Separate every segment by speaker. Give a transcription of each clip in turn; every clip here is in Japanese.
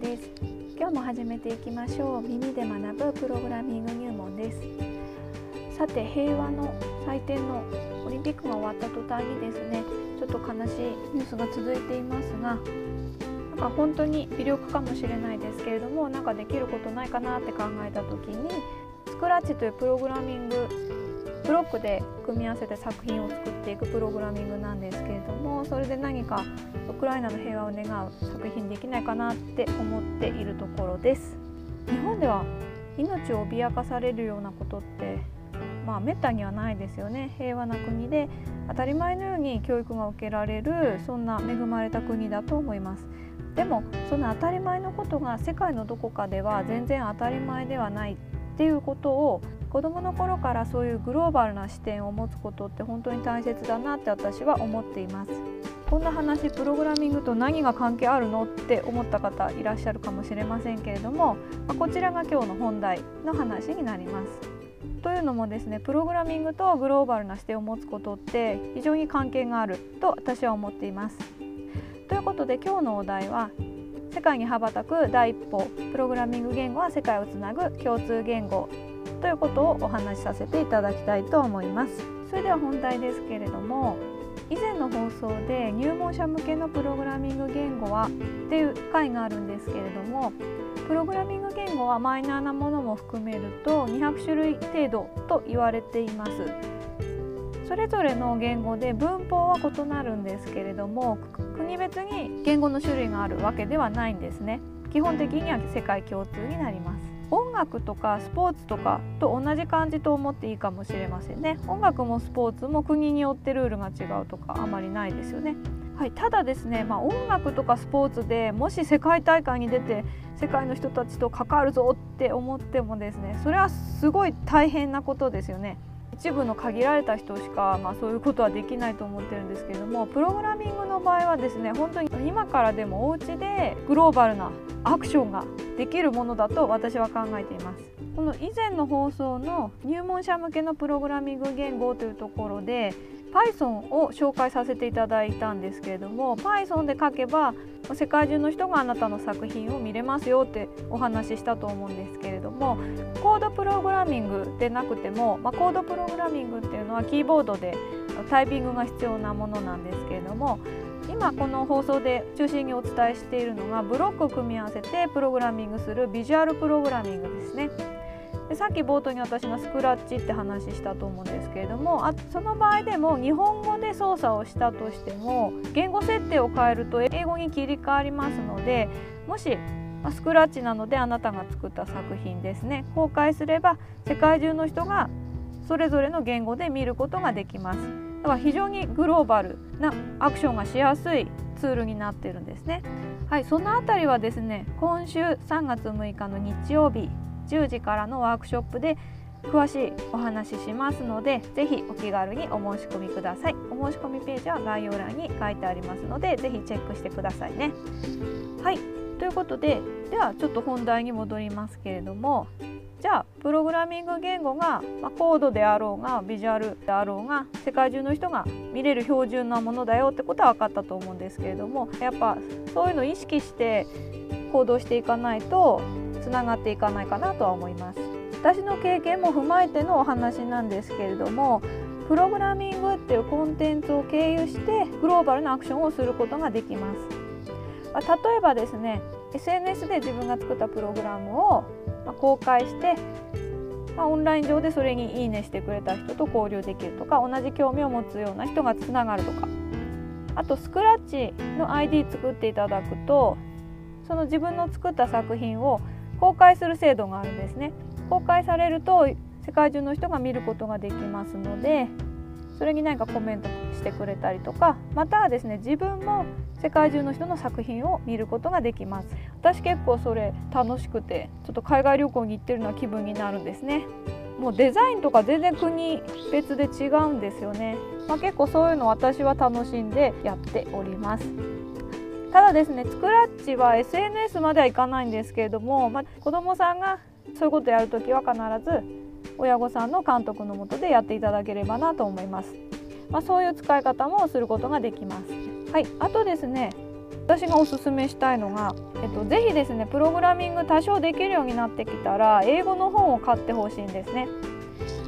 Speaker 1: です。今日も始めていきましょう。耳で学ぶプログラミング入門です。さて平和の祭典のオリンピックが終わった途端にですねちょっと悲しいニュースが続いていますがなんか本当に微力かもしれないですけれどもなんかできることないかなって考えた時にスクラッチというプログラミングブロックで組み合わせて作品を作っていくプログラミングなんですけれどもそれで何かウクライナの平和を願う作品できないかなって思っているところです。日本では命を脅かされるようなことってまあめったにはないですよね。平和な国で当たり前のように教育が受けられるそんな恵まれた国だと思います。でもその当たり前のことが世界のどこかでは全然当たり前ではない。っていうことを子どもの頃からそういうグローバルな視点を持つことって本当に大切だなって私は思っています。こんな話プログラミングと何が関係あるのって思った方いらっしゃるかもしれませんけれどもこちらが今日の本題の話になります。というのもですねプログラミングとグローバルな視点を持つことって非常に関係があると私は思っています。ということで今日のお題は世界に羽ばたく第一歩プログラミング言語は世界をつなぐ共通言語ということをお話しさせていただきたいと思います。それでは本題ですけれども以前の放送で入門者向けのプログラミング言語はっていう回があるんですけれどもプログラミング言語はマイナーなものも含めると200種類程度と言われています。それぞれの言語で文法は異なるんですけれども国別に言語の種類があるわけではないんですね。基本的には世界共通になります。音楽とかスポーツとかと同じ感じと思っていいかもしれませんね。音楽もスポーツも国によってルールが違うとかあまりないですよね。はい、ただですね、まあ、音楽とかスポーツでもし世界大会に出て世界の人たちと関わるぞって思ってもですねそれはすごい大変なことですよね。一部の限られた人しか、まあ、そういうことはできないと思ってるんですけれどもプログラミングの場合はですね本当に今からでもお家でグローバルなアクションができるものだと私は考えています。この以前の放送の入門者向けのプログラミング言語というところで Python を紹介させていただいたんですけれども Python で書けば世界中の人があなたの作品を見れますよってお話ししたと思うんですけれどもコードプログラミングでなくても、まあ、コードプログラミングっていうのはキーボードでタイピングが必要なものなんですけれども今この放送で中心にお伝えしているのがブロックを組み合わせてプログラミングするビジュアルプログラミングですね。でさっき冒頭に私がスクラッチって話したと思うんですけれどもあその場合でも日本語で操作をしたとしても言語設定を変えると英語に切り替わりますのでもしスクラッチなのであなたが作った作品ですね公開すれば世界中の人がそれぞれの言語で見ることができます。だから非常にグローバルなアクションがしやすいツールになってるんですね。はいそのあたりはですね今週3月6日の日曜日10時からのワークショップで詳しいお話ししますのでぜひお気軽にお申し込みください。お申し込みページは概要欄に書いてありますのでぜひチェックしてくださいね。はい。ということでではちょっと本題に戻りますけれどもじゃあプログラミング言語が、まあ、コードであろうがビジュアルであろうが世界中の人が見れる標準なものだよってことは分かったと思うんですけれどもやっぱそういうのを意識して行動していかないとつながっていかないかなとは思います。私の経験も踏まえてのお話なんですけれどもプログラミングっていうコンテンツを経由してグローバルなアクションをすることができます。例えばですね SNS で自分が作ったプログラムを公開してま、オンライン上でそれにいいねしてくれた人と交流できるとか同じ興味を持つような人がつながるとか。あとスクラッチの ID 作っていただくとその自分の作った作品を公開する制度があるんですね。公開されると世界中の人が見ることができますのでそれに何かコメントしてくれたりとかまたはですね自分も世界中の人の作品を見ることができます。私結構それ楽しくてちょっと海外旅行に行ってるような気分になるんですね。もうデザインとか全然国別で違うんですよね、まあ、結構そういうの私は楽しんでやっております。ただですねスクラッチは SNS まではいかないんですけれども、まあ、子どもさんがそういうことやるときは必ず親御さんの監督のもとでやっていただければなと思います、まあ、そういう使い方もすることができますはいあとですね私がおすすめしたいのが、えっと、ぜひですねプログラミング多少できるようになってきたら英語の本を買ってほしいんですね。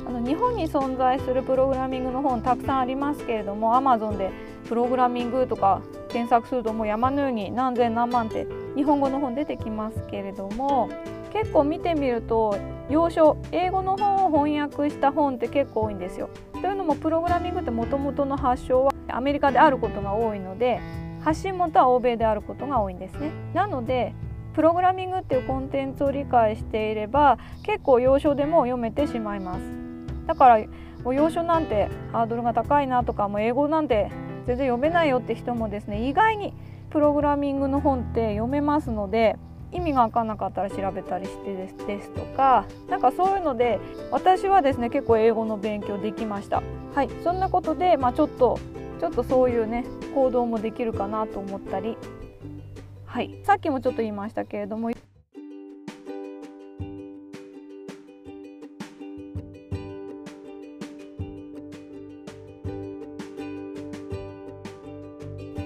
Speaker 1: あの日本に存在するプログラミングの本たくさんありますけれども Amazon でプログラミングとか検索するともう山のように何千何万って日本語の本出てきますけれども結構見てみると要所英語の本を翻訳した本って結構多いんですよ。というのもプログラミングってもともとの発祥はアメリカであることが多いので発信元は欧米であることが多いんですね。なのでプログラミングっていうコンテンツを理解していれば結構要所でも読めてしまいます。だからもう要所なんてハードルが高いなとかもう英語なんて全然読めないよって人もですね意外にプログラミングの本って読めますので意味が分かんなかったら調べたりしてですですとかなんかそういうので私はですね結構英語の勉強できました。はいそんなことで、まあ、ちょっとちょっとそういうね行動もできるかなと思ったり。はいさっきもちょっと言いましたけれども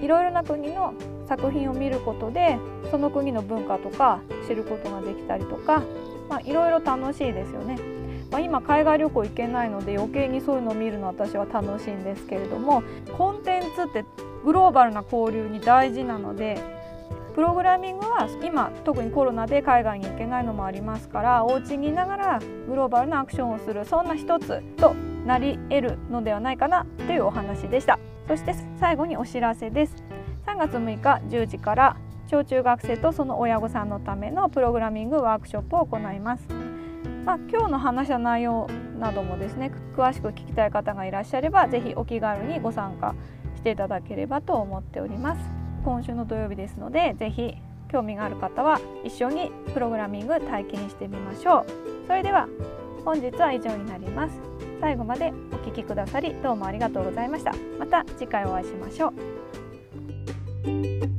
Speaker 1: いろいろな国の作品を見ることでその国の文化とか知ることができたりとか、まあ、いろいろ楽しいですよね。まあ、今海外旅行行けないので余計にそういうのを見るの私は楽しいんですけれどもコンテンツってグローバルな交流に大事なのでプログラミングは今特にコロナで海外に行けないのもありますからお家にいながらグローバルなアクションをするそんな一つとなり得るのではないかなというお話でしたそして最後にお知らせです3月6日10時から小中学生とその親御さんのためのプログラミングワークショップを行います。まあ、今日の話した内容などもですね詳しく聞きたい方がいらっしゃれば是非お気軽にご参加していただければと思っております。今週の土曜日ですので是非興味がある方は一緒にプログラミング体験してみましょう。それでは本日は以上になります。最後までお聴きくださりどうもありがとうございました。また次回お会いしましょう。thank you